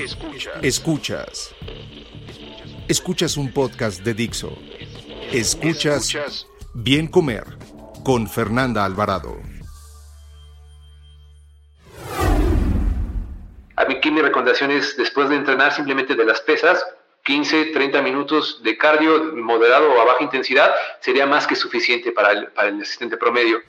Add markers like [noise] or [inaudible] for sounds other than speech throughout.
Escuchas. Escuchas. Escuchas un podcast de Dixo. Escuchas Bien Comer con Fernanda Alvarado. Aquí mi recomendación es después de entrenar simplemente de las pesas, 15, 30 minutos de cardio moderado o a baja intensidad sería más que suficiente para el, para el asistente promedio.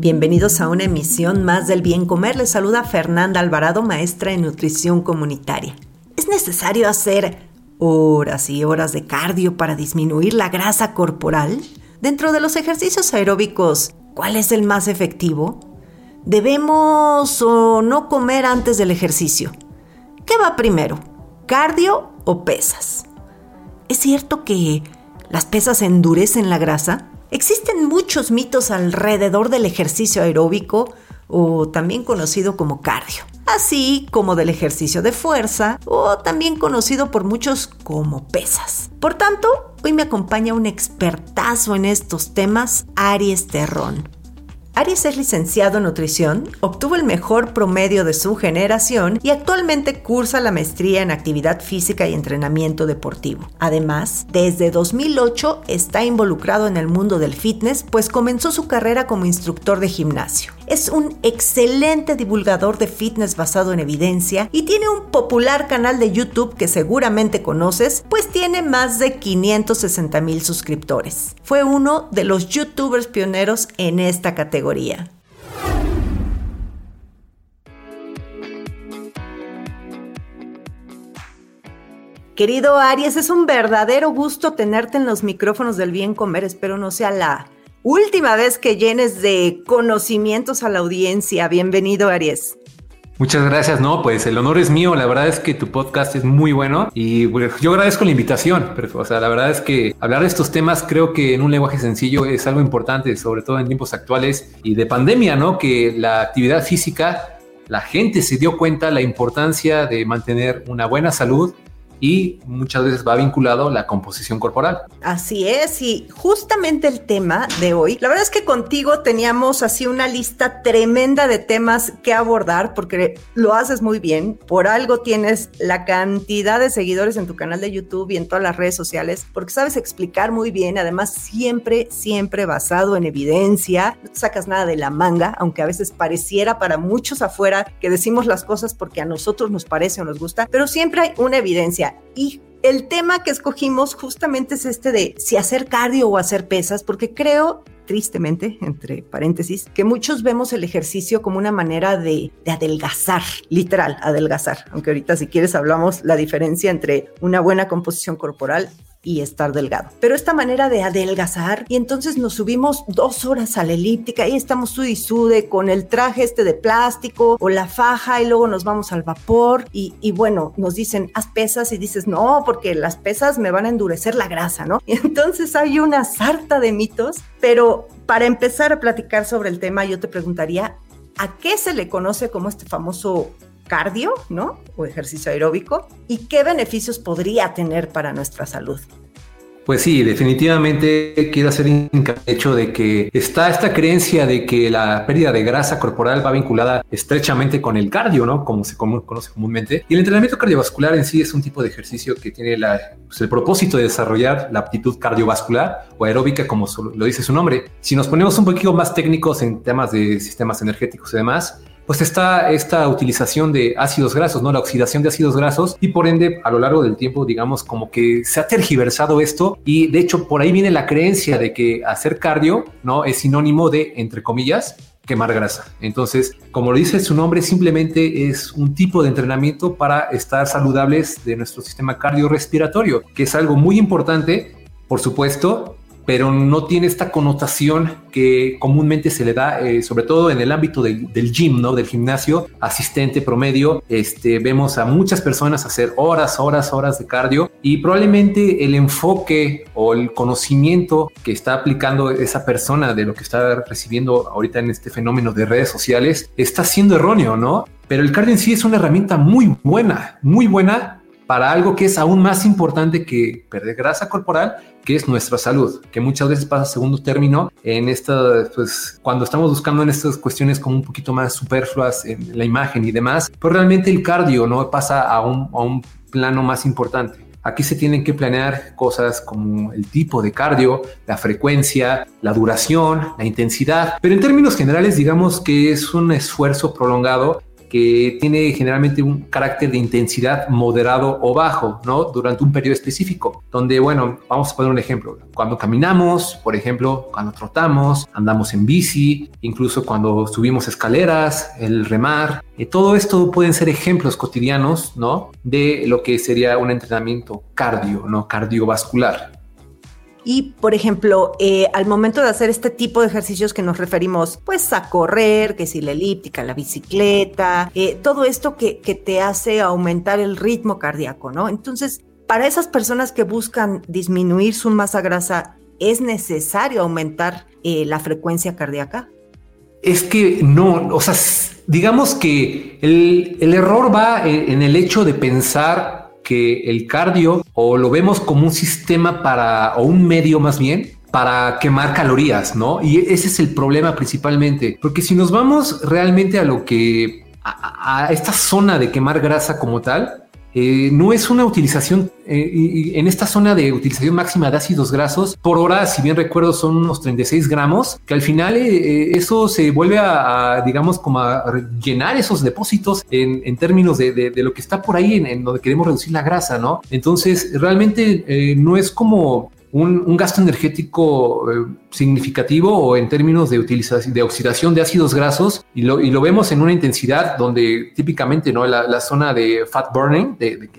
Bienvenidos a una emisión más del Bien Comer. Les saluda Fernanda Alvarado, maestra en nutrición comunitaria. ¿Es necesario hacer horas y horas de cardio para disminuir la grasa corporal? Dentro de los ejercicios aeróbicos, ¿cuál es el más efectivo? ¿Debemos o no comer antes del ejercicio? ¿Qué va primero? ¿Cardio o pesas? ¿Es cierto que las pesas endurecen la grasa? Existen muchos mitos alrededor del ejercicio aeróbico o también conocido como cardio, así como del ejercicio de fuerza o también conocido por muchos como pesas. Por tanto, hoy me acompaña un expertazo en estos temas, Aries Terrón. Aries es licenciado en nutrición, obtuvo el mejor promedio de su generación y actualmente cursa la maestría en actividad física y entrenamiento deportivo. Además, desde 2008 está involucrado en el mundo del fitness, pues comenzó su carrera como instructor de gimnasio. Es un excelente divulgador de fitness basado en evidencia y tiene un popular canal de YouTube que seguramente conoces, pues tiene más de 560 mil suscriptores. Fue uno de los youtubers pioneros en esta categoría. Querido Aries, es un verdadero gusto tenerte en los micrófonos del bien comer. Espero no sea la última vez que llenes de conocimientos a la audiencia. Bienvenido, Aries. Muchas gracias, no, pues el honor es mío, la verdad es que tu podcast es muy bueno y yo agradezco la invitación, pero, o sea, la verdad es que hablar de estos temas creo que en un lenguaje sencillo es algo importante, sobre todo en tiempos actuales y de pandemia, ¿no? Que la actividad física, la gente se dio cuenta la importancia de mantener una buena salud y muchas veces va vinculado la composición corporal. Así es, y justamente el tema de hoy, la verdad es que contigo teníamos así una lista tremenda de temas que abordar porque lo haces muy bien, por algo tienes la cantidad de seguidores en tu canal de YouTube y en todas las redes sociales, porque sabes explicar muy bien, además siempre, siempre basado en evidencia, no te sacas nada de la manga, aunque a veces pareciera para muchos afuera que decimos las cosas porque a nosotros nos parece o nos gusta, pero siempre hay una evidencia y el tema que escogimos justamente es este de si hacer cardio o hacer pesas, porque creo, tristemente, entre paréntesis, que muchos vemos el ejercicio como una manera de, de, adelgazar, literal, adelgazar. Aunque ahorita si quieres hablamos la diferencia entre una buena composición corporal y estar delgado. Pero esta manera de adelgazar y entonces nos subimos dos horas a la elíptica y estamos sud con el traje este de plástico o la faja y luego nos vamos al vapor y, y bueno, nos dicen haz pesas y dices no, porque las pesas me van a endurecer la grasa, ¿no? Y [laughs] entonces hay una sarta de mitos, pero para empezar a platicar sobre el tema yo te preguntaría, ¿a qué se le conoce como este famoso cardio, ¿no? O ejercicio aeróbico. ¿Y qué beneficios podría tener para nuestra salud? Pues sí, definitivamente quiero hacer hecho de que está esta creencia de que la pérdida de grasa corporal va vinculada estrechamente con el cardio, ¿no? Como se conoce comúnmente. Y el entrenamiento cardiovascular en sí es un tipo de ejercicio que tiene pues, el propósito de desarrollar la aptitud cardiovascular o aeróbica, como lo dice su nombre. Si nos ponemos un poquito más técnicos en temas de sistemas energéticos y demás, pues está esta utilización de ácidos grasos, ¿no? La oxidación de ácidos grasos y por ende a lo largo del tiempo, digamos, como que se ha tergiversado esto y de hecho por ahí viene la creencia de que hacer cardio, ¿no? Es sinónimo de, entre comillas, quemar grasa. Entonces, como lo dice su nombre, simplemente es un tipo de entrenamiento para estar saludables de nuestro sistema cardiorrespiratorio, que es algo muy importante, por supuesto, pero no tiene esta connotación que comúnmente se le da, eh, sobre todo en el ámbito del, gym, ¿no? Del gimnasio, asistente promedio, este, vemos a muchas personas hacer horas, horas, horas de cardio y probablemente el enfoque o el conocimiento que está aplicando esa persona de lo que está recibiendo ahorita en este fenómeno de redes sociales está siendo erróneo, ¿no? Pero el cardio en sí es una herramienta muy buena, muy buena para algo que es aún más importante que perder grasa corporal, que es nuestra salud, que muchas veces pasa segundo término en esta, pues cuando estamos buscando en estas cuestiones como un poquito más superfluas en la imagen y demás, pues realmente el cardio no pasa a un, a un plano más importante. Aquí se tienen que planear cosas como el tipo de cardio, la frecuencia, la duración, la intensidad, pero en términos generales digamos que es un esfuerzo prolongado que tiene generalmente un carácter de intensidad moderado o bajo, ¿no? Durante un periodo específico, donde, bueno, vamos a poner un ejemplo. Cuando caminamos, por ejemplo, cuando trotamos, andamos en bici, incluso cuando subimos escaleras, el remar, eh, todo esto pueden ser ejemplos cotidianos, ¿no? De lo que sería un entrenamiento cardio, ¿no? Cardiovascular. Y, por ejemplo, eh, al momento de hacer este tipo de ejercicios que nos referimos, pues a correr, que si la elíptica, la bicicleta, eh, todo esto que, te hace aumentar el ritmo cardíaco, ¿no? Entonces, para esas personas que buscan disminuir su masa grasa, ¿es necesario aumentar eh, la frecuencia cardíaca? Es que no, o sea, digamos que el, el error va en el hecho de pensar que el cardio o lo vemos como un sistema para, o un medio más bien, para quemar calorías, ¿no? Y ese es el problema principalmente, porque si nos vamos realmente a lo que, a esta zona de quemar grasa como tal, eh, no es una utilización eh, en esta zona de utilización máxima de ácidos grasos por hora, si bien recuerdo, son unos 36 gramos, que al final eh, eso se vuelve a, digamos, como a llenar esos depósitos en, términos de, lo que está por ahí en, en, donde queremos reducir la grasa, ¿no? Entonces, realmente no es como un, gasto energético eh, significativo o en términos de de oxidación de ácidos grasos y lo, y lo vemos en una intensidad donde típicamente no la, zona de fat burning de,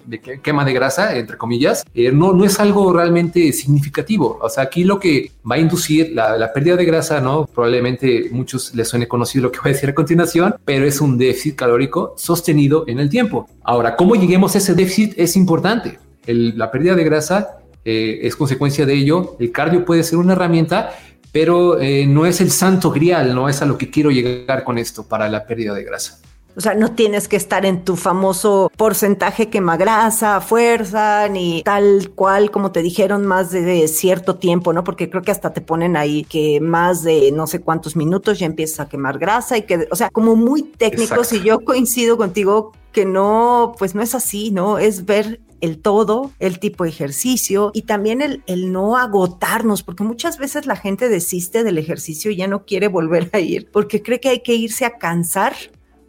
quema de grasa entre comillas eh, no, no es algo realmente significativo. O sea aquí lo que va a inducir la, pérdida de grasa no probablemente muchos les suene conocido lo que voy a decir a continuación pero es un déficit calórico sostenido en el tiempo. Ahora cómo lleguemos a ese déficit es importante. La pérdida de grasa eh, es consecuencia de ello. El cardio puede ser una herramienta, pero eh, no es el santo grial, no es a lo que quiero llegar con esto para la pérdida de grasa. O sea, no tienes que estar en tu famoso porcentaje quema grasa, fuerza, ni tal cual como te dijeron más de, cierto tiempo, ¿no? Porque creo que hasta te ponen ahí que más de no sé cuántos minutos ya empiezas a quemar grasa y que, o sea, como muy técnicos y yo coincido contigo que no, pues no es así, ¿no? Es ver el todo, el tipo de ejercicio y también el, el, no agotarnos, porque muchas veces la gente desiste del ejercicio y ya no quiere volver a ir porque cree que hay que irse a cansar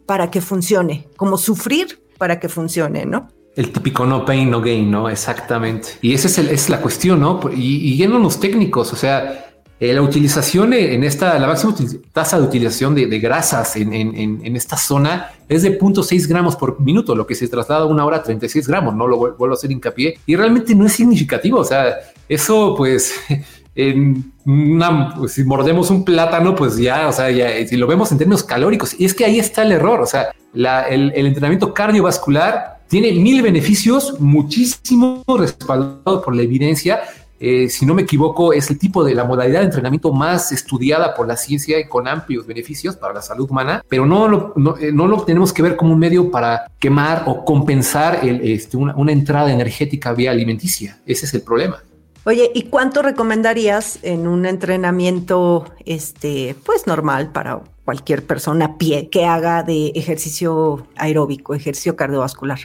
para que funcione, como sufrir para que funcione, ¿no? El típico no pain, no gain, ¿no? Exactamente. Y esa es, es la cuestión, ¿no? Y, y los técnicos, o sea, eh, la utilización en esta, la máxima tasa de utilización de, grasas en, en, esta zona es de 0.6 gramos por minuto, lo que se traslada a una hora 36 gramos, no lo vuelvo a hacer hincapié, y realmente no es significativo, o sea, eso pues... [laughs] En una, pues, si mordemos un plátano, pues ya, o sea, ya, si lo vemos en términos calóricos, y es que ahí está el error, o sea, el, el entrenamiento cardiovascular tiene mil beneficios, muchísimo respaldado por la evidencia, eh, si no me equivoco, es el tipo de la modalidad de entrenamiento más estudiada por la ciencia y con amplios beneficios para la salud humana, pero no lo, no, eh, lo tenemos que ver como un medio para quemar o compensar el, este, una, una entrada energética vía alimenticia. Ese es el problema. Oye, ¿y cuánto recomendarías en un entrenamiento, este, pues normal para cualquier persona a pie que haga de ejercicio aeróbico, ejercicio cardiovascular?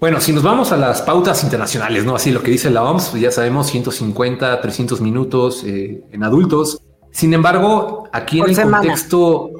Bueno, si nos vamos a las pautas internacionales, ¿no? Así lo que dice la OMS, pues ya sabemos 150, 300 minutos eh, en adultos. Sin embargo, aquí en el contexto,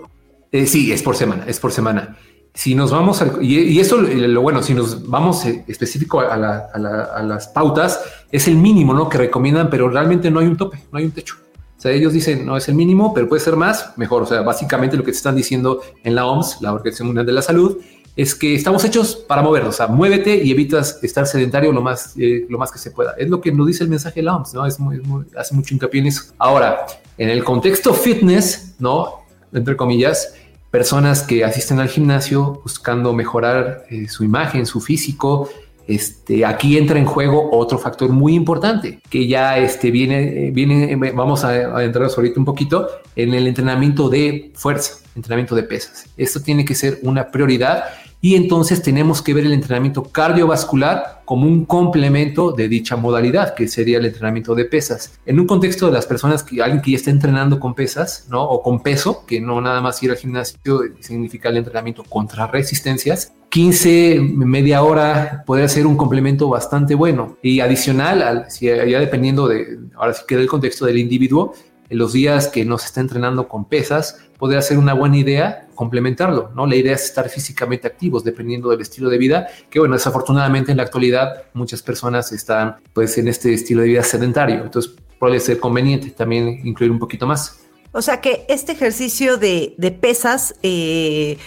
eh, sí, es por semana, es por semana. Si nos vamos al, y, eso lo bueno, si nos vamos eh, específico a, las pautas, es el mínimo, ¿no? Que recomiendan, pero realmente no hay un tope, no hay un techo. O sea, ellos dicen, no es el mínimo, pero puede ser más, mejor. O sea, básicamente lo que te están diciendo en la OMS, la Organización Mundial de la Salud, es que estamos hechos para movernos, o sea, muévete y evitas estar sedentario lo más, eh, lo más que se pueda. Es lo que nos dice el mensaje de la OMS, ¿no? Es muy, hace mucho hincapié en eso. Ahora, en el contexto fitness, ¿no? Entre comillas, personas que asisten al gimnasio buscando mejorar eh, su imagen, su físico, este, aquí entra en juego otro factor muy importante que ya este, viene, viene, vamos a adentrarnos ahorita un poquito en el entrenamiento de fuerza, entrenamiento de pesas. Esto tiene que ser una prioridad y entonces tenemos que ver el entrenamiento cardiovascular como un complemento de dicha modalidad, que sería el entrenamiento de pesas. En un contexto de las personas que alguien que ya está entrenando con pesas, ¿no? O con peso, que no nada más ir al gimnasio significa el entrenamiento contra resistencias, 15, media hora puede ser un complemento bastante bueno. Y adicional, si ya dependiendo de, ahora sí queda el contexto del individuo, en los días que no se está entrenando con pesas, podría ser una buena idea complementarlo, ¿no? La idea es estar físicamente activos dependiendo del estilo de vida, que bueno, desafortunadamente en la actualidad muchas personas están pues en este estilo de vida sedentario, entonces puede ser conveniente también incluir un poquito más. O sea que este ejercicio de, pesas eh,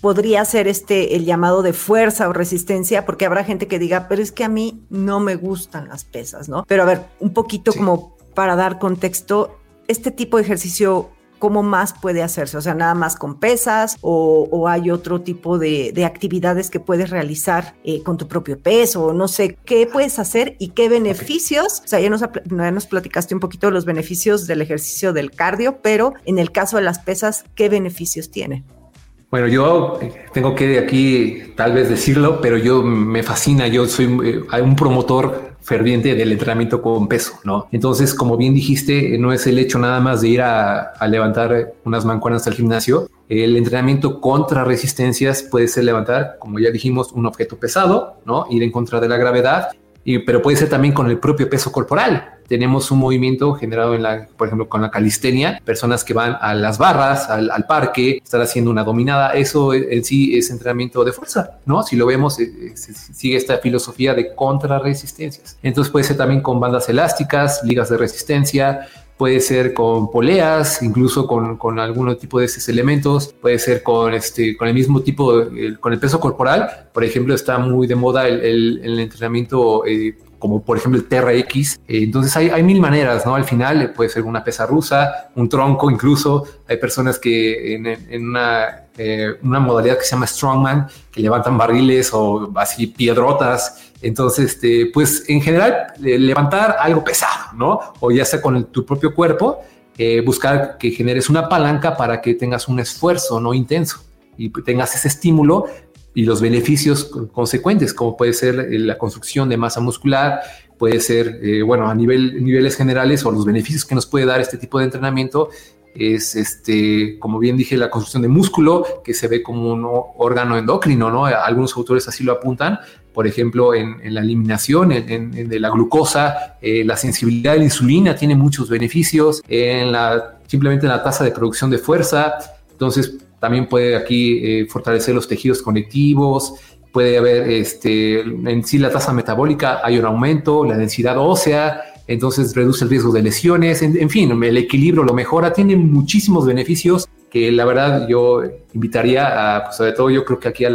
podría ser este el llamado de fuerza o resistencia, porque habrá gente que diga, pero es que a mí no me gustan las pesas, ¿no? Pero a ver, un poquito como para dar contexto, este tipo de ejercicio ¿cómo más puede hacerse? O sea, nada más con pesas o, hay otro tipo de, actividades que puedes realizar eh, con tu propio peso, o no sé, ¿qué puedes hacer y qué beneficios? O sea, ya nos, ya nos platicaste un poquito de los beneficios del ejercicio del cardio, pero en el caso de las pesas, ¿qué beneficios tiene? Bueno, yo eh, tengo que aquí tal vez decirlo, pero yo me fascina, yo soy eh, un promotor ferviente del entrenamiento con peso, ¿no? Entonces, como bien dijiste, no es el hecho nada más de ir a, levantar unas mancuernas al gimnasio. El entrenamiento contra resistencias puede ser levantar, como ya dijimos, un objeto pesado, ¿no? Ir en contra de la gravedad, y, pero puede ser también con el propio peso corporal tenemos un movimiento generado en la, por ejemplo, con la calistenia, personas que van a las barras, al, parque, están haciendo una dominada, eso en sí es entrenamiento de fuerza, ¿no? Si lo vemos, eh, eh, sigue esta filosofía de contrarresistencias. Entonces puede ser también con bandas elásticas, ligas de resistencia, puede ser con poleas, incluso con, con algún tipo de esos elementos, puede ser con, este, con el mismo tipo, con el peso corporal. Por ejemplo, está muy de moda el, el, entrenamiento eh, como por ejemplo el TRX. Eh, entonces hay, hay, mil maneras, ¿no? Al final eh, puede ser una pesa rusa, un tronco incluso. Hay personas que en, en una, eh, una, modalidad que se llama Strongman, que levantan barriles o así piedrotas. Entonces, este, pues en general, levantar algo pesado, ¿no? O ya sea con tu propio cuerpo, buscar que generes una palanca para que tengas un esfuerzo no intenso y tengas ese estímulo y los beneficios consecuentes, como puede ser eh, la construcción de masa muscular, puede ser, eh, bueno, a nivel, niveles generales o los beneficios que nos puede dar este tipo de entrenamiento es, este, como bien dije, la construcción de músculo, que se ve como un órgano endocrino, ¿no? Algunos autores así lo apuntan, por ejemplo, en, la eliminación de la glucosa, eh, la sensibilidad a la insulina tiene muchos beneficios, en la, simplemente en la tasa de producción de fuerza, entonces también puede aquí eh, fortalecer los tejidos conectivos, puede haber este, en sí la tasa metabólica, hay un aumento, la densidad ósea, entonces reduce el riesgo de lesiones, en, fin, el equilibrio lo mejora, tiene muchísimos beneficios que la verdad yo invitaría a, pues sobre todo yo creo que aquí a,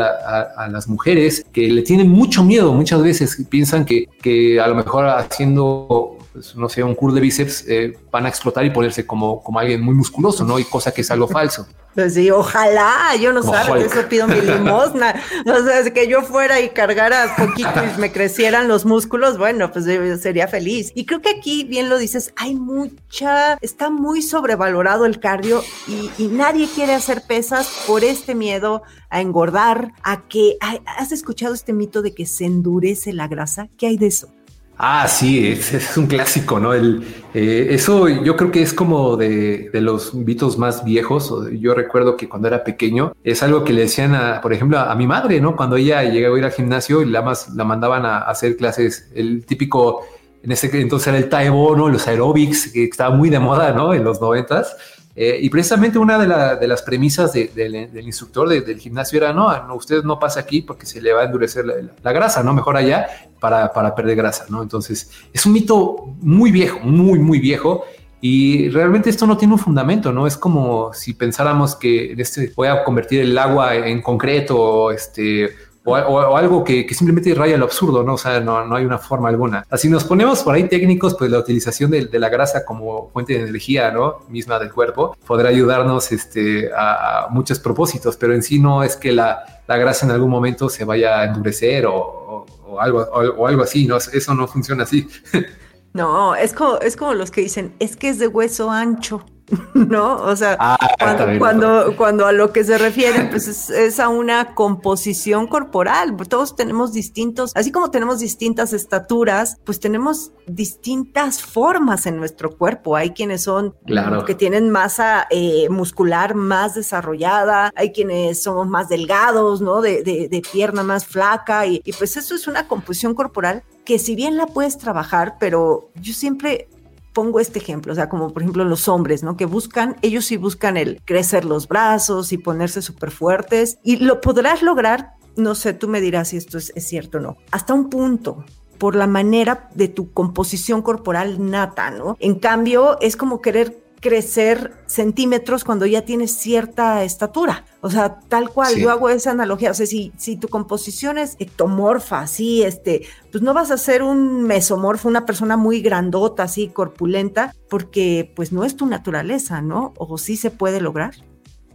las mujeres que le tienen mucho miedo muchas veces, piensan que, que a lo mejor haciendo pues, no sé, un curl de bíceps, eh, van a explotar y ponerse como, como alguien muy musculoso, ¿no? Y cosa que es algo falso. Pues sí, ojalá, yo no sé, eso pido mi limosna. O sea, que yo fuera y cargara poquito y me crecieran los músculos, bueno, pues yo sería feliz. Y creo que aquí, bien lo dices, hay mucha, está muy sobrevalorado el cardio y, y nadie quiere hacer pesas por este miedo a engordar, a que, ¿has escuchado este mito de que se endurece la grasa? ¿Qué hay de eso? Ah, sí, es, un clásico, ¿no? El, eh, eso yo creo que es como de, los mitos más viejos. Yo recuerdo que cuando era pequeño es algo que le decían, a, por ejemplo, a, mi madre, ¿no? Cuando ella llegaba a ir al gimnasio y la, más, la mandaban a, hacer clases, el típico, en ese entonces era el Taebo, ¿no? Los aerobics, que estaba muy de moda, ¿no? En los noventas. Eh, y precisamente una de, las premisas del instructor del gimnasio era, no, no, usted no pasa aquí porque se le va a endurecer la, grasa, ¿no? Mejor allá para, para, perder grasa, ¿no? Entonces, es un mito muy viejo, muy, muy viejo. Y realmente esto no tiene un fundamento, ¿no? Es como si pensáramos que este, voy a convertir el agua en concreto, este, o, algo que, simplemente raya lo absurdo, ¿no? O sea, no, hay una forma alguna. Así nos ponemos por ahí técnicos, pues la utilización de, la grasa como fuente de energía, ¿no? Misma del cuerpo, podrá ayudarnos este, a, muchos propósitos, pero en sí no es que la, grasa en algún momento se vaya a endurecer o, o algo, o, algo así, ¿no? Eso no funciona así. [laughs] No, es como, es como los que dicen, es que es de hueso ancho. [laughs] ¿no? O sea, ah, cuando, cuando, a lo que se refiere, pues es, a una composición corporal. Todos tenemos distintos, así como tenemos distintas estaturas, pues tenemos distintas formas en nuestro cuerpo. Hay quienes son claro. que tienen masa eh, muscular más desarrollada, hay quienes somos más delgados, ¿no? De, de, pierna más flaca, y, y pues eso es una composición corporal que si bien la puedes trabajar, pero yo siempre pongo este ejemplo, o sea, como por ejemplo los hombres, ¿no? Que buscan, ellos sí buscan el crecer los brazos y ponerse súper fuertes y lo podrás lograr, no sé, tú me dirás si esto es, es cierto o no, hasta un punto por la manera de tu composición corporal nata, ¿no? En cambio, es como querer crecer centímetros cuando ya tienes cierta estatura. O sea, tal cual, yo hago esa analogía. O sea, si, si tu composición es ectomorfa, así, este, pues no vas a ser un mesomorfo, una persona muy grandota, así, corpulenta, porque pues no es tu naturaleza, ¿no? O sí se puede lograr.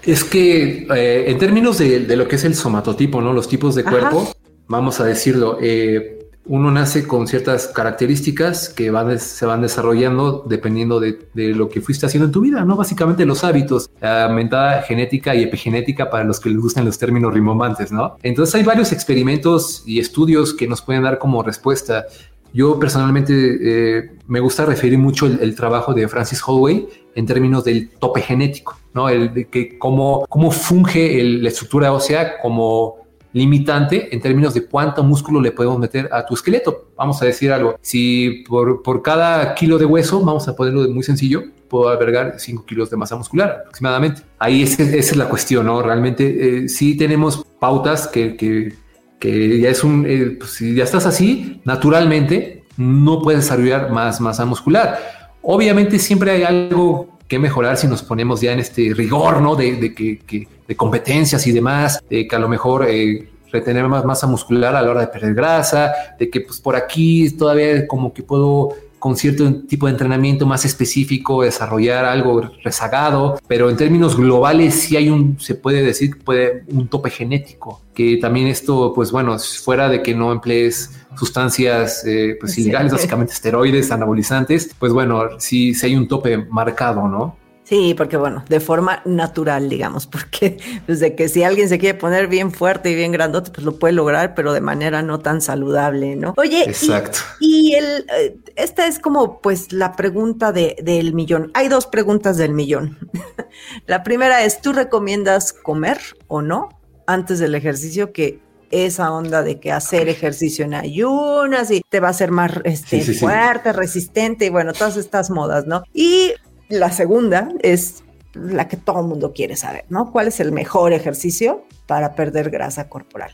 Es que eh, en términos de, lo que es el somatotipo, ¿no? Los tipos de cuerpo, vamos a decirlo, eh, uno nace con ciertas características que van, se van desarrollando dependiendo de, lo que fuiste haciendo en tu vida, ¿no? Básicamente los hábitos, la aumentada genética y epigenética para los que les gustan los términos rimbombantes, ¿no? Entonces hay varios experimentos y estudios que nos pueden dar como respuesta. Yo personalmente eh, me gusta referir mucho el, trabajo de Francis Holloway en términos del tope genético, ¿no? El de que cómo, cómo funge la estructura ósea como limitante en términos de cuánto músculo le podemos meter a tu esqueleto. Vamos a decir algo, si por, por cada kilo de hueso, vamos a ponerlo muy sencillo, puedo albergar 5 kilos de masa muscular aproximadamente. Ahí es, es la cuestión, ¿no? Realmente eh, sí tenemos pautas que, que, ya es un, eh, pues, ya estás así, naturalmente no puedes desarrollar más masa muscular. Obviamente siempre hay algo que mejorar si nos ponemos ya en este rigor, ¿no? De que, de competencias y demás, de que a lo mejor eh, retener más masa muscular a la hora de perder grasa, de que pues por aquí todavía como que puedo con cierto tipo de entrenamiento más específico desarrollar algo rezagado, pero en términos globales sí hay un, se puede decir, puede un tope genético, que también esto, pues bueno, fuera de que no emplees sustancias eh, pues ilegales, básicamente esteroides, anabolizantes, pues bueno, sí, sí hay un tope marcado, ¿no? Sí, porque bueno, de forma natural, digamos, [laughs] porque desde que si alguien se quiere poner bien fuerte y bien grandote, pues lo puede lograr, pero de manera no tan saludable, ¿no? Oye, Exacto. Y, el, eh, esta es como pues la pregunta de, del millón. Hay dos preguntas del millón. [laughs] la primera es, ¿tú recomiendas comer o no antes del ejercicio que esa onda de que hacer ejercicio en ayunas y te va a hacer más este, fuerte, resistente y bueno, todas estas modas, ¿no? Y la segunda es la que todo el mundo quiere saber, ¿no? ¿Cuál es el mejor ejercicio para perder grasa corporal?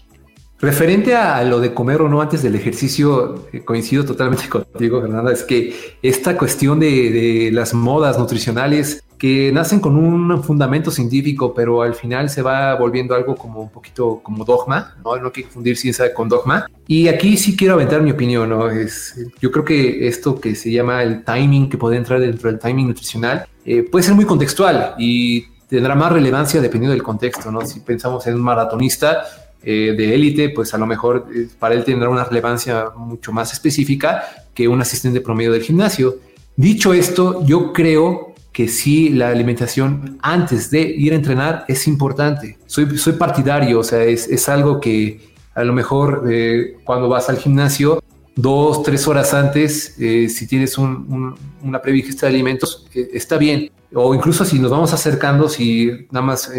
Referente a lo de comer o no antes del ejercicio, eh, coincido totalmente [laughs] contigo, Fernanda, es que esta cuestión de, las modas nutricionales que nacen con un fundamento científico, pero al final se va volviendo algo como un poquito como dogma, no, no hay que confundir ciencia con dogma. Y aquí sí quiero aventar mi opinión, ¿no? Es, yo creo que esto que se llama el timing, que puede entrar dentro del timing nutricional, eh, puede ser muy contextual y tendrá más relevancia dependiendo del contexto, ¿no? Si pensamos en un maratonista, eh, de élite, pues a lo mejor eh, para él tendrá una relevancia mucho más específica que un asistente promedio del gimnasio. Dicho esto, yo creo que sí la alimentación antes de ir a entrenar es importante. Soy, soy partidario, o sea, es, es algo que a lo mejor eh, cuando vas al gimnasio, dos, tres horas antes, si tienes una prevista de alimentos, está bien. O incluso si nos vamos acercando, si nada más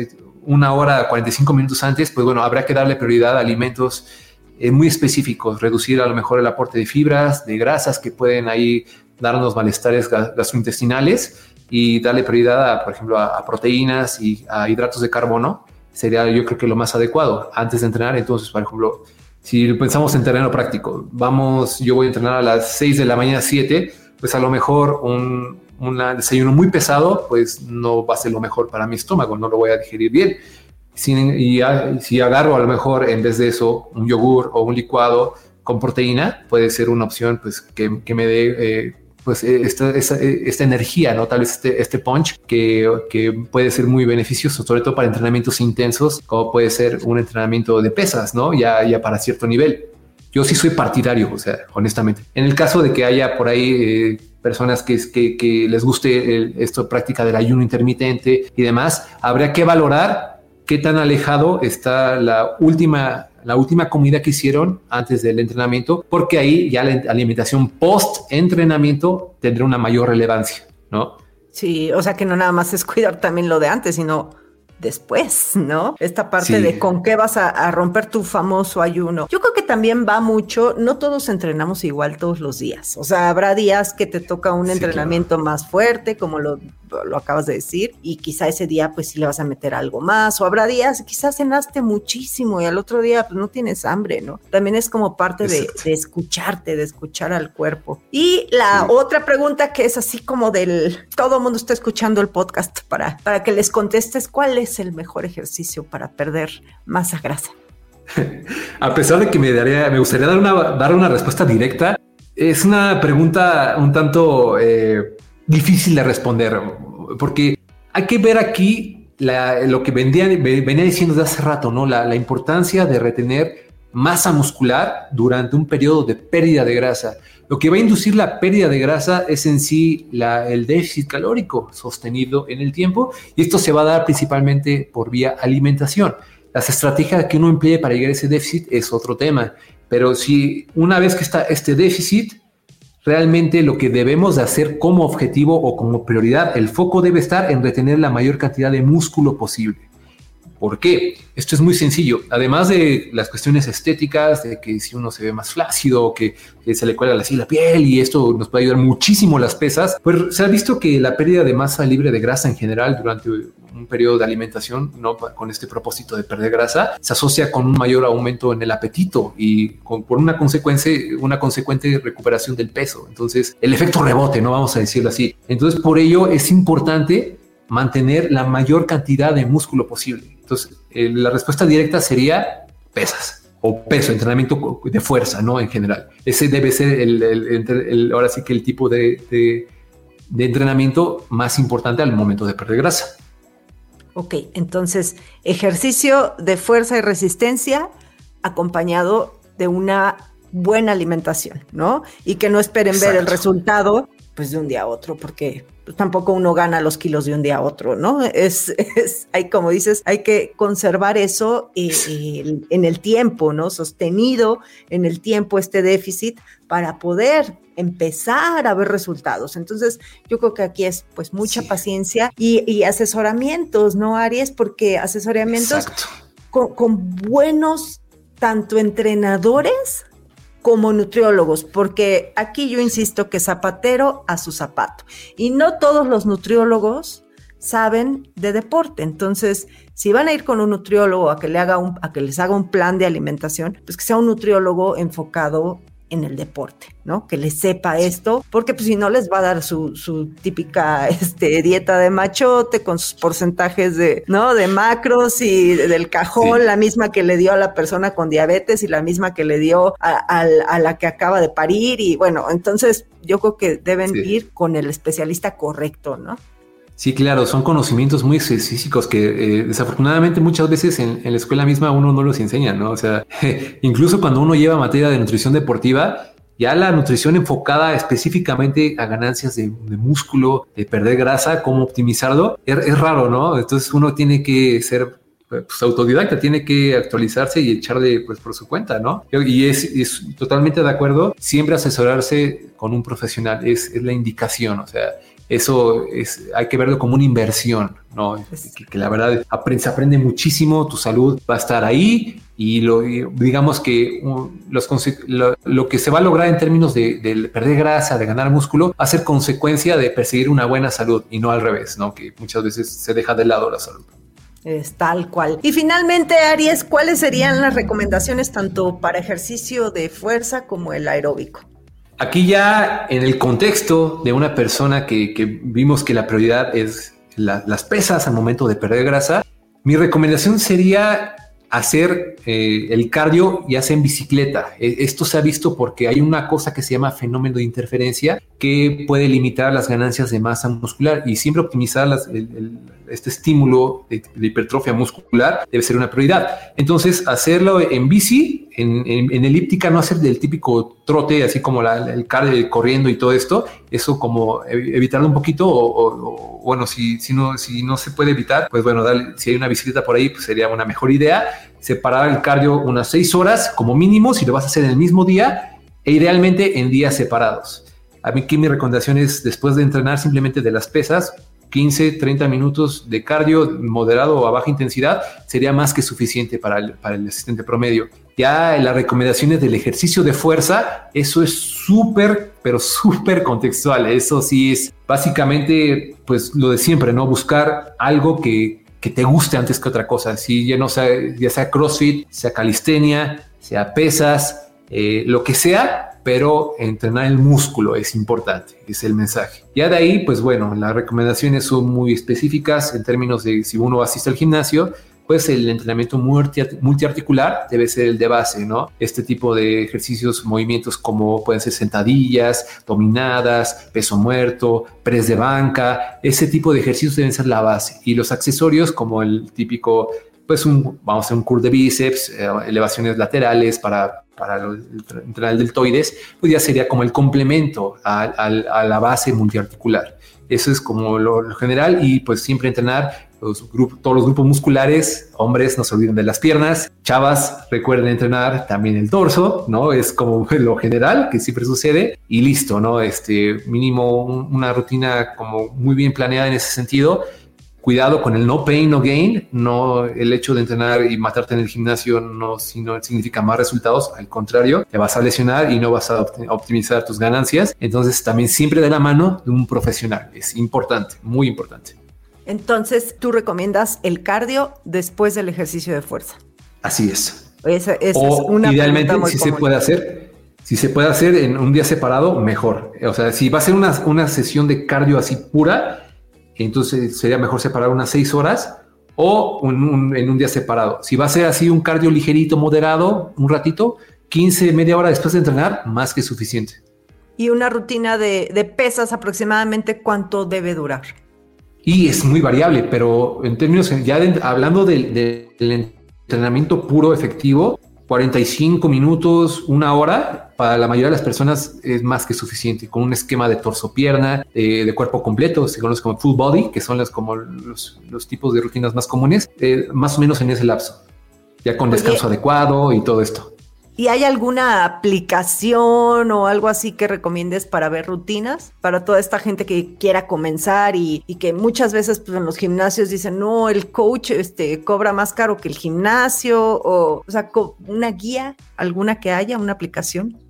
una hora, 45 minutos antes, pues bueno, habrá que darle prioridad a alimentos eh, muy específicos, reducir a lo mejor el aporte de fibras, de grasas que pueden ahí darnos malestares gastrointestinales y darle prioridad, a, por ejemplo, a, proteínas y a hidratos de carbono. Sería yo creo que lo más adecuado antes de entrenar. Entonces, por ejemplo, si pensamos en terreno práctico, vamos, yo voy a entrenar a las 6 de la mañana, 7, pues a lo mejor un, un desayuno muy pesado, pues no va a ser lo mejor para mi estómago, no lo voy a digerir bien. y si agarro a lo mejor en vez de eso un yogur o un licuado con proteína, puede ser una opción pues que, que me dé eh, pues esta, esta, energía, ¿no? Tal vez este, este punch que, que, puede ser muy beneficioso, sobre todo para entrenamientos intensos, como puede ser un entrenamiento de pesas, ¿no? Ya, ya para cierto nivel. Yo sí soy partidario, o sea, honestamente. En el caso de que haya por ahí eh, personas que, que, que, les guste esto práctica del ayuno intermitente y demás, habría que valorar qué tan alejado está la última la última comida que hicieron antes del entrenamiento, porque ahí ya la alimentación post entrenamiento tendrá una mayor relevancia, ¿no? Sí, o sea que no nada más es cuidar también lo de antes, sino después, ¿no? Esta parte de con qué vas a, romper tu famoso ayuno. Yo creo que también va mucho, no todos entrenamos igual todos los días. O sea, habrá días que te toca un entrenamiento más fuerte, como lo, lo, acabas de decir, y quizá ese día pues sí le vas a meter algo más, o habrá días, quizás cenaste muchísimo y al otro día pues no tienes hambre, ¿no? También es como parte de, escucharte, de escuchar al cuerpo. Y la otra pregunta que es así como del, todo el mundo está escuchando el podcast para, para que les contestes cuál es es el mejor ejercicio para perder masa grasa? [laughs] A pesar de que me, daría, me gustaría dar una, dar una respuesta directa, es una pregunta un tanto eh, difícil de responder, porque hay que ver aquí lo que venía, venía diciendo de hace rato, ¿no? La, la importancia de retener masa muscular durante un periodo de pérdida de grasa. Lo que va a inducir la pérdida de grasa es en sí el déficit calórico sostenido en el tiempo y esto se va a dar principalmente por vía alimentación. Las estrategias que uno emplee para llegar a ese déficit es otro tema, pero si una vez que está este déficit, realmente lo que debemos de hacer como objetivo o como prioridad, el foco debe estar en retener la mayor cantidad de músculo posible. ¿Por qué? Esto es muy sencillo. Además de las cuestiones estéticas, de que si uno se ve más flácido, que, se le cuelga la piel y esto nos puede ayudar muchísimo las pesas, pues se ha visto que la pérdida de masa libre de grasa en general durante un periodo de alimentación, no con este propósito de perder grasa, se asocia con un mayor aumento en el apetito y con, por una consecuencia, una consecuente recuperación del peso. Entonces, el efecto rebote, no vamos a decirlo así. Entonces, por ello es importante mantener la mayor cantidad de músculo posible. Entonces, eh, la respuesta directa sería pesas o peso, entrenamiento de fuerza, ¿no? En general. Ese debe ser el, ahora sí que el tipo de, de, entrenamiento más importante al momento de perder grasa. Ok, entonces ejercicio de fuerza y resistencia acompañado de una buena alimentación, ¿no? Y que no esperen ver el resultado pues de un día a otro, porque pues, tampoco uno gana los kilos de un día a otro, ¿no? Es, [laughs] es hay, como dices, hay que conservar eso eh, en el tiempo, ¿no? Sostenido en el tiempo este déficit para poder empezar a ver resultados. Entonces, yo creo que aquí es pues mucha paciencia y, asesoramientos, ¿no, Aries? Porque asesoramientos con, con buenos tanto entrenadores como nutriólogos, porque aquí yo insisto que zapatero a su zapato. Y no todos los nutriólogos saben de deporte. Entonces, si van a ir con un nutriólogo a que, le haga un, a que les haga un plan de alimentación, pues que sea un nutriólogo enfocado en el deporte, ¿no? Que les sepa esto, porque pues si no les va a dar su, su, típica [laughs] este, dieta de machote con sus porcentajes de, ¿no? De macros y del cajón, la misma que le dio a la persona con diabetes y la misma que le dio a, la que acaba de parir y bueno, entonces yo creo que deben ir con el especialista correcto, ¿no? Sí, claro, son conocimientos muy específicos que eh, desafortunadamente muchas veces en, la escuela misma uno no los enseña, ¿no? O sea, [laughs] incluso cuando uno lleva materia de nutrición deportiva, ya la nutrición enfocada específicamente a ganancias de, músculo, de perder grasa, cómo optimizarlo, es, raro, ¿no? Entonces uno tiene que ser pues, autodidacta, tiene que actualizarse y echarle pues por su cuenta, ¿no? Y es, es totalmente de acuerdo, siempre asesorarse con un profesional es, es la indicación, o sea, eso es, hay que verlo como una inversión, ¿no? Que, la verdad se aprende muchísimo, tu salud va a estar ahí y lo, digamos que los, lo, que se va a lograr en términos de, perder grasa, de ganar músculo, va a ser consecuencia de perseguir una buena salud y no al revés, ¿no? Que muchas veces se deja de lado la salud. Es tal cual. Y finalmente, Aries, ¿cuáles serían las recomendaciones tanto para ejercicio de fuerza como el aeróbico? Aquí ya en el contexto de una persona que, vimos que la prioridad es las pesas al momento de perder grasa, mi recomendación sería hacer eh, el cardio ya sea en bicicleta. E, esto se ha visto porque hay una cosa que se llama fenómeno de interferencia que puede limitar las ganancias de masa muscular y siempre optimizar este estímulo de, hipertrofia muscular debe ser una prioridad. Entonces, hacerlo en bici, en, elíptica, no hacer del típico trote, así como el cardio corriendo y todo esto, eso como evitarlo un poquito o, bueno, si, si, no, si no se puede evitar, pues bueno, si hay una bicicleta por ahí, pues sería una mejor idea. Separar el cardio unas seis horas como mínimo, si lo vas a hacer en el mismo día, e idealmente en días separados. A mí aquí mi recomendación es después de entrenar simplemente de las pesas, 15, 30 minutos de cardio moderado o a baja intensidad sería más que suficiente para el, para el asistente promedio. Ya las recomendaciones del ejercicio de fuerza, eso es súper, pero súper contextual. Eso sí es básicamente, pues lo de siempre, ¿no? Buscar algo que, que te guste antes que otra cosa. Si ya no sea, ya sea CrossFit, sea calistenia, sea pesas, eh, lo que sea, pero entrenar el músculo es importante, es el mensaje. Ya de ahí, pues bueno, las recomendaciones son muy específicas en términos de si uno asiste al gimnasio, pues el entrenamiento multiarticular debe ser el de base, ¿no? Este tipo de ejercicios, movimientos como pueden ser sentadillas, dominadas, peso muerto, press de banca, ese tipo de ejercicios deben ser la base. Y los accesorios como el típico, pues un, vamos a hacer un curl de bíceps, eh, elevaciones laterales para para entrenar el deltoides, pues ya sería como el complemento a, la base multiarticular. Eso es como lo, general y pues siempre entrenar los todos los grupos musculares, hombres no se olviden de las piernas, chavas recuerden entrenar también el torso, ¿no? Es como [laughs] lo general que siempre sucede y listo, ¿no? Este mínimo una rutina como muy bien planeada en ese sentido cuidado con el no pain, no gain. No, el hecho de entrenar y matarte en el gimnasio no significa más resultados. Al contrario, te vas a lesionar y no vas a optimizar tus ganancias. Entonces, también siempre de la mano de un profesional. Es importante, muy importante. Entonces, tú recomiendas el cardio después del ejercicio de fuerza. Así es. o idealmente, si se puede hacer, si se puede hacer en un día separado, mejor. O sea, si va a ser una, una sesión de cardio así pura, entonces sería mejor separar unas seis horas o en un día separado. Si va a ser así un cardio ligerito, moderado, un ratito, 15, media hora después de entrenar, más que suficiente. ¿Y una rutina de, pesas aproximadamente cuánto debe durar? Y es muy variable, pero en términos, ya hablando del entrenamiento puro efectivo, 45 minutos, una hora, para la mayoría de las personas es más que suficiente, con un esquema de torso-pierna, eh, de cuerpo completo, se conoce como full body, que son los, como los, tipos de rutinas más comunes, eh, más o menos en ese lapso, ya con descanso adecuado y todo esto. ¿Y hay alguna aplicación o algo así que recomiendes para ver rutinas? Para toda esta gente que quiera comenzar y, que muchas veces pues, en los gimnasios dicen, no, el coach este, cobra más caro que el gimnasio, o, o sea, una guía, alguna que haya, una aplicación.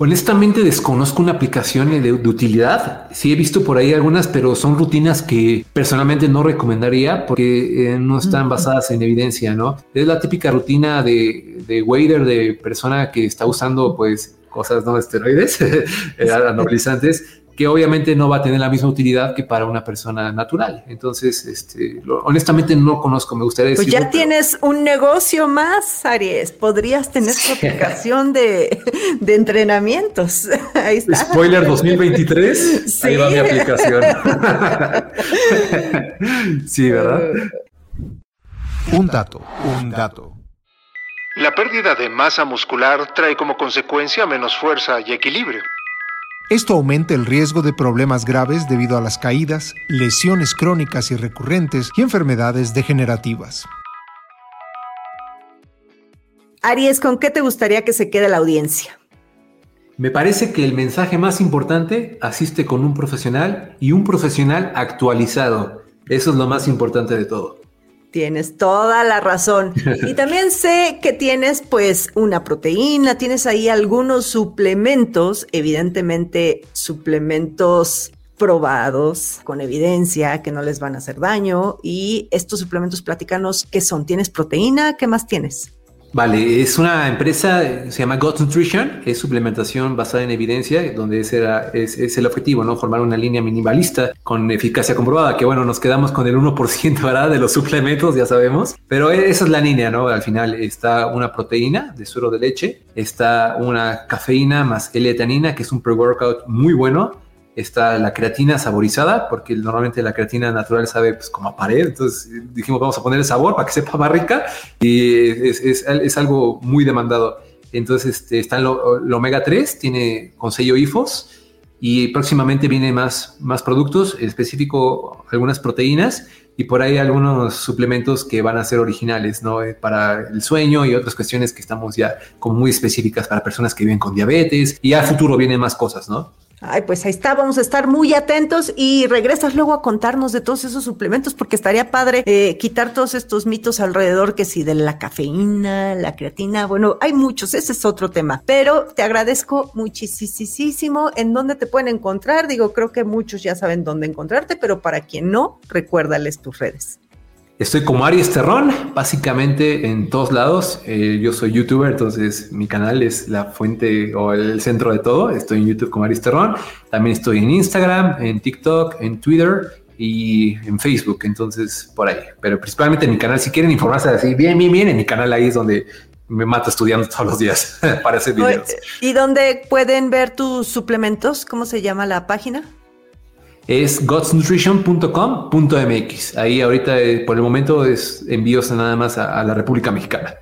Honestamente desconozco una aplicación de, utilidad. Sí he visto por ahí algunas, pero son rutinas que personalmente no recomendaría porque eh, no están basadas en evidencia, ¿no? Es la típica rutina de, de wader de persona que está usando pues cosas no esteroides, [laughs] eh, anabolizantes, que obviamente no va a tener la misma utilidad que para una persona natural. Entonces, este, honestamente no conozco, me gustaría decir. Pues ya tienes un negocio más, Aries. Podrías tener tu aplicación de, entrenamientos. [laughs] Ahí está. Spoiler 2023. [laughs] Ahí va mi aplicación. [laughs] sí, ¿verdad? Un dato, un dato. La pérdida de masa muscular trae como consecuencia menos fuerza y equilibrio. Esto aumenta el riesgo de problemas graves debido a las caídas, lesiones crónicas y recurrentes y enfermedades degenerativas. Aries, ¿con qué te gustaría que se quede la audiencia? Me parece que el mensaje más importante asiste con un profesional y un profesional actualizado. Eso es lo más importante de todo. Tienes toda la razón. Y [laughs] también sé que tienes pues una proteína, tienes ahí algunos suplementos, evidentemente suplementos probados con evidencia que no les van a hacer daño. Y estos suplementos, platícanos qué son. ¿Tienes proteína? ¿Qué más tienes? Vale, es una empresa, se llama God Nutrition, es suplementación basada en evidencia, donde ese es, el objetivo, ¿no? Formar una línea minimalista con eficacia comprobada, que bueno, nos quedamos con el 1%, ¿verdad? De los suplementos, ya sabemos, pero esa es la línea, ¿no? Al final está una proteína de suero de leche, está una cafeína más L-etanina, que es un pre-workout muy bueno, está la creatina saborizada, porque normalmente la creatina natural sabe pues, como a pared, entonces dijimos vamos a poner el sabor para que sepa más rica y es, algo muy demandado. Entonces este, está el, omega 3, tiene con sello IFOS y próximamente vienen más, más productos, en específico algunas proteínas y por ahí algunos suplementos que van a ser originales, ¿no? Eh, para el sueño y otras cuestiones que estamos ya como muy específicas para personas que viven con diabetes y a futuro vienen más cosas, ¿no? Ay, pues ahí está, vamos a estar muy atentos y regresas luego a contarnos de todos esos suplementos porque estaría padre eh, quitar todos estos mitos alrededor que si de la cafeína, la creatina, bueno, hay muchos, ese es otro tema, pero te agradezco muchísimo. ¿En dónde te pueden encontrar? Digo, creo que muchos ya saben dónde encontrarte, pero para quien no, recuérdales tus redes. Estoy como Aries Terrón, básicamente en todos lados. Eh, yo soy youtuber, entonces mi canal es la fuente o el centro de todo. Estoy en YouTube como Aries Terrón. También estoy en Instagram, en TikTok, en Twitter y en Facebook. Entonces, por ahí. Pero principalmente en mi canal, si quieren informarse así bien, bien, bien, en mi canal ahí es donde me mato estudiando todos los días [laughs] para hacer videos. ¿Y dónde pueden ver tus suplementos? ¿Cómo se llama la página? Es godsnutrition.com.mx. Ahí ahorita eh, por el momento es envíos nada más a, la República Mexicana.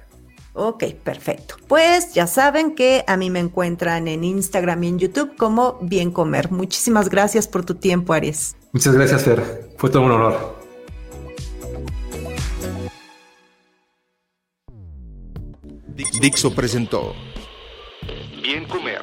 Ok, perfecto. Pues ya saben que a mí me encuentran en Instagram y en YouTube como Bien Comer. Muchísimas gracias por tu tiempo, Aries. Muchas gracias, Fer. Fue todo un honor. Dixo presentó Bien Comer